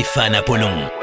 Stéphane Apollon.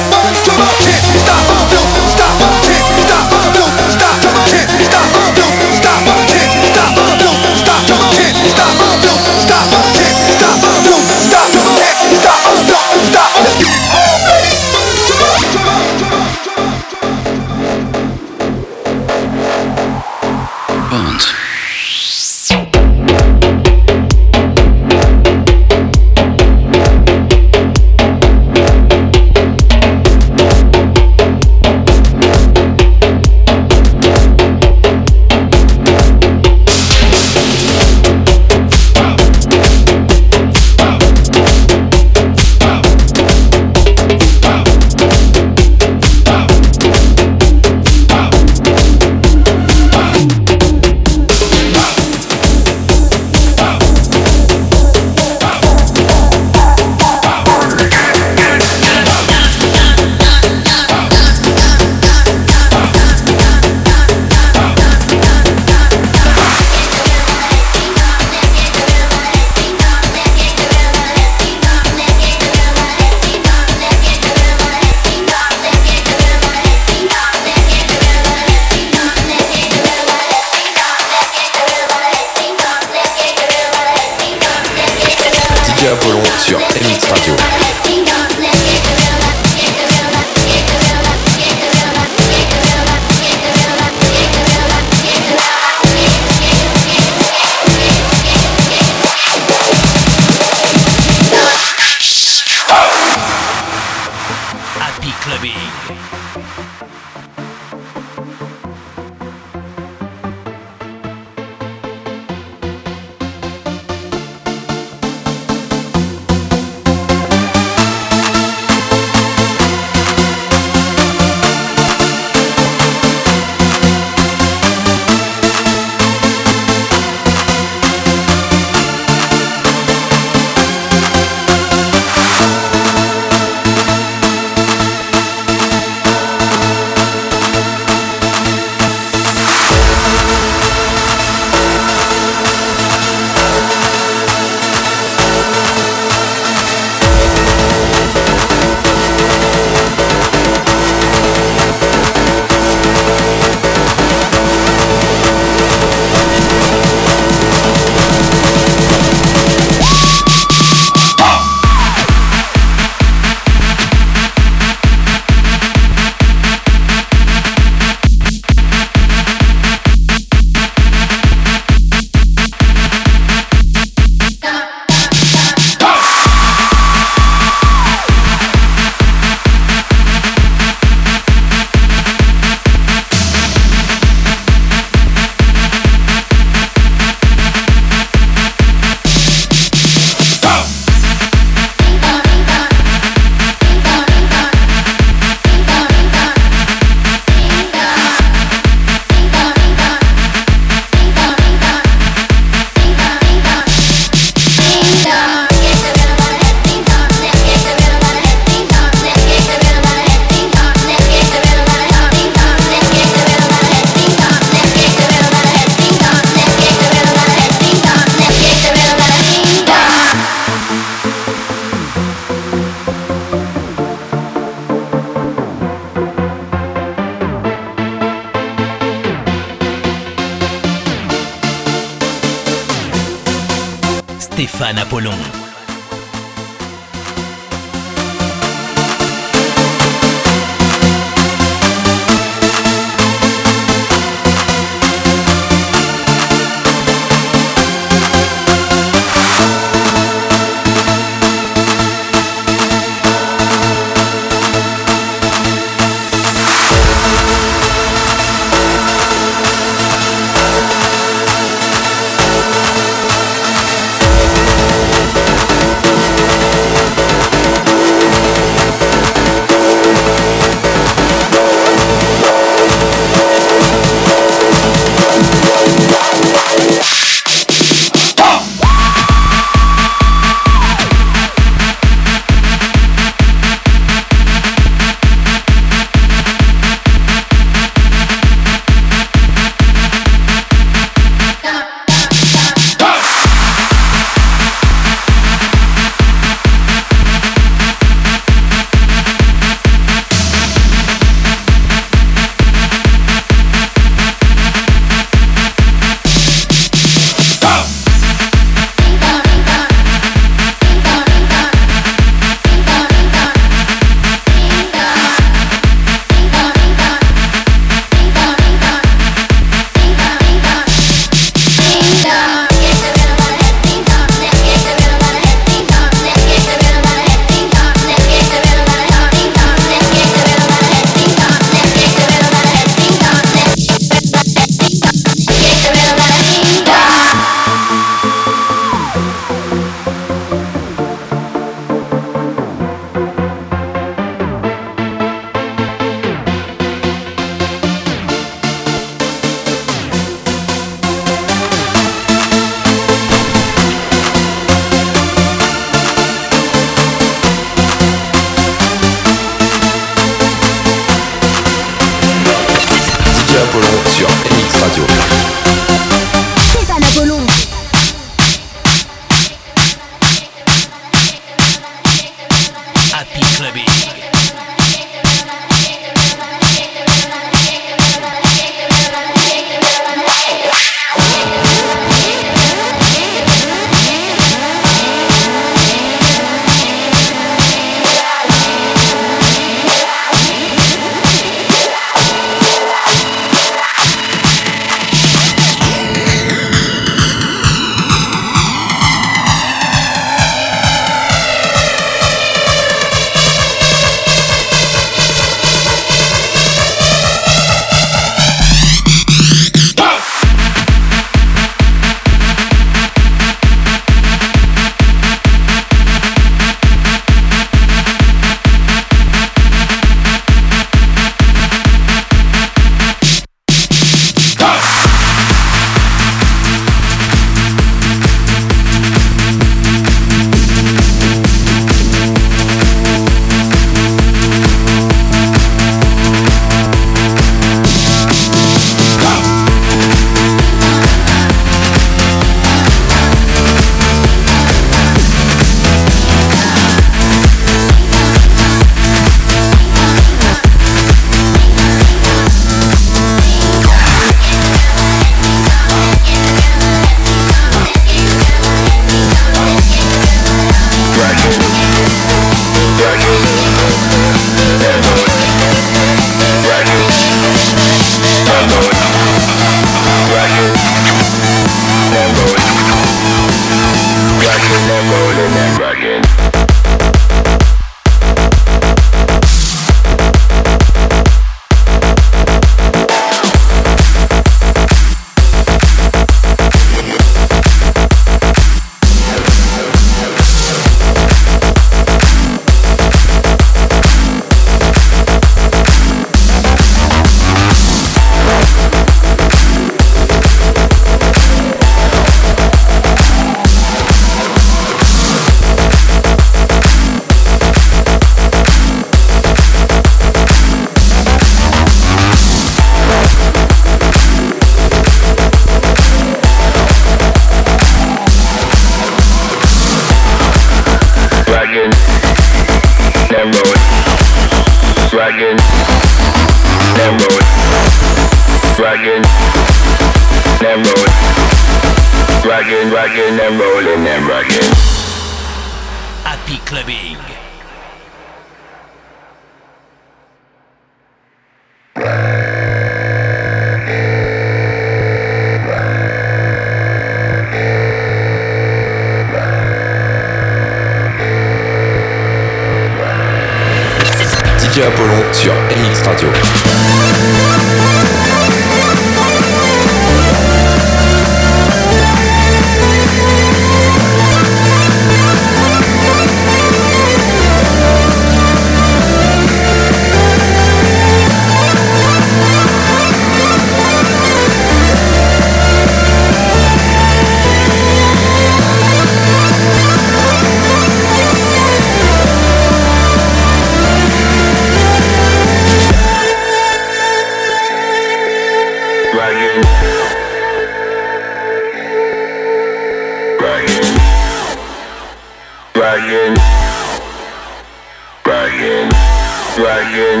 Rocking.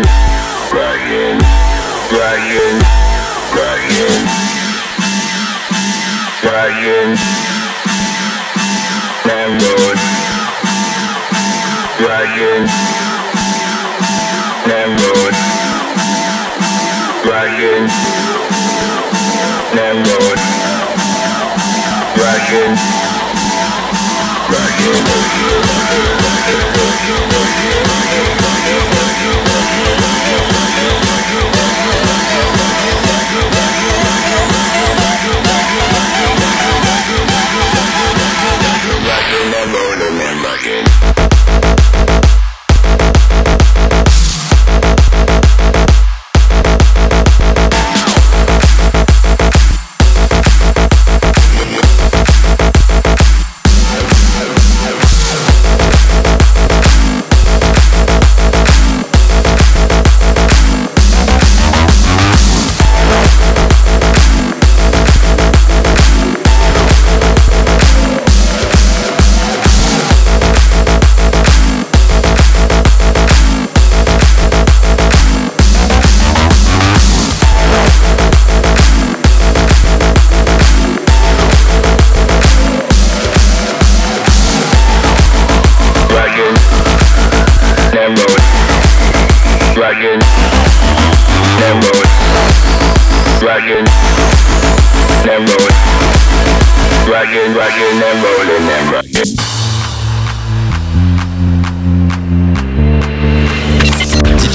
Rocking. Rocking. Rocking. Rocking. Namrod. Rocking. Namrod. Rocking. Namrod. Rockin'. Rockin'. Rockin'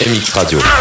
MX Radio.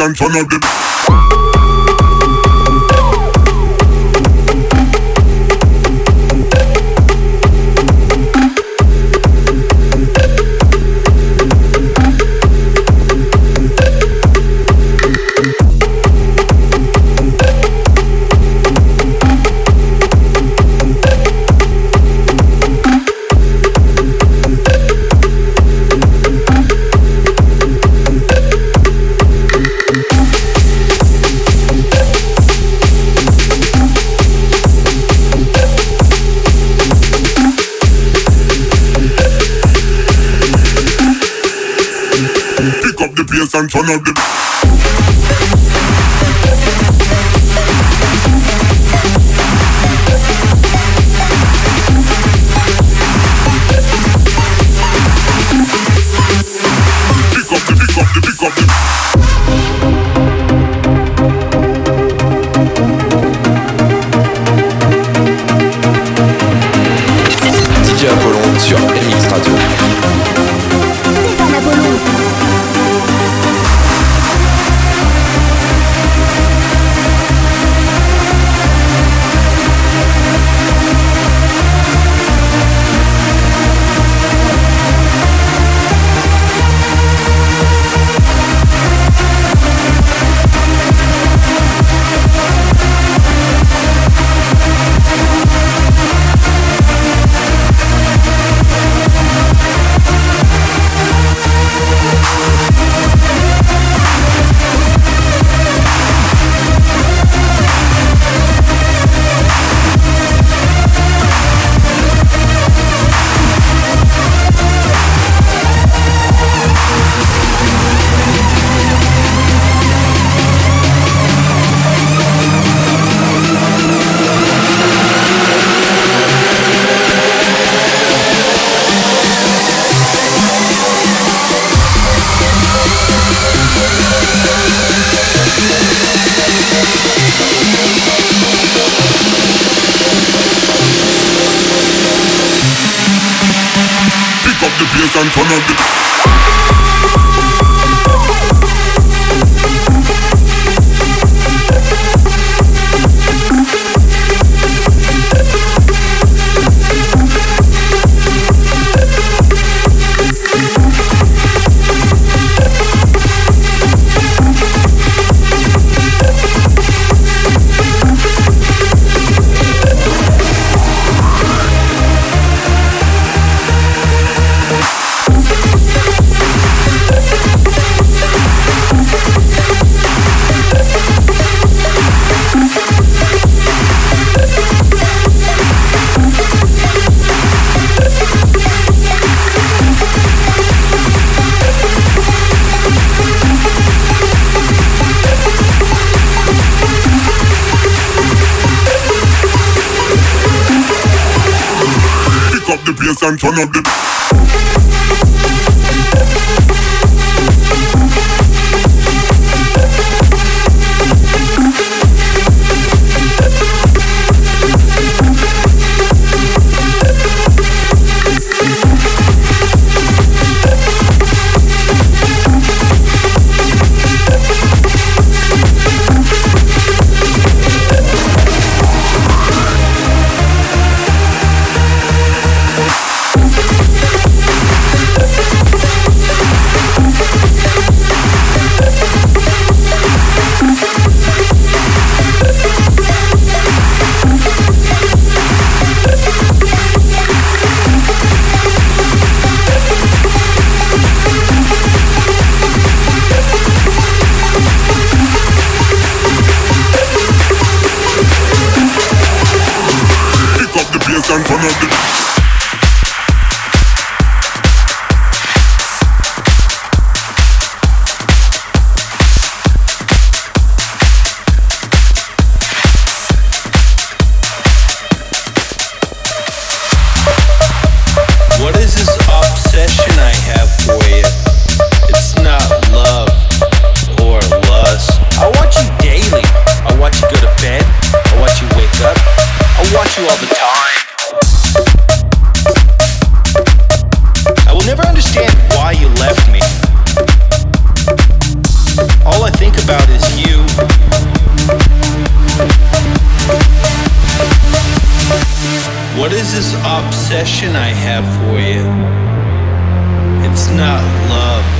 and turn up the. different from the bass and turn up the What is this obsession I have for you? It's not love.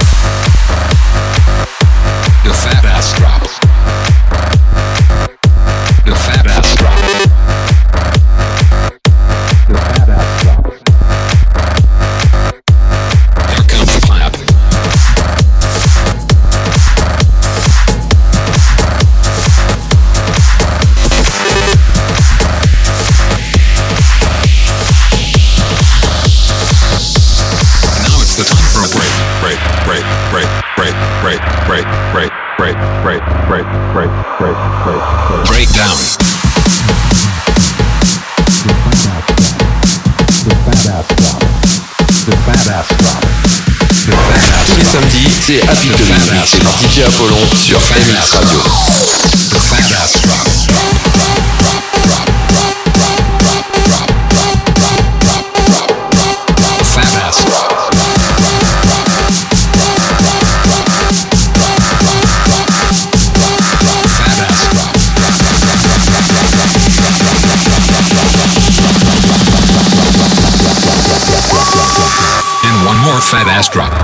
C'est Happy 2008 et DJ Apollon sur Finance Radio. And one more fat ass drop.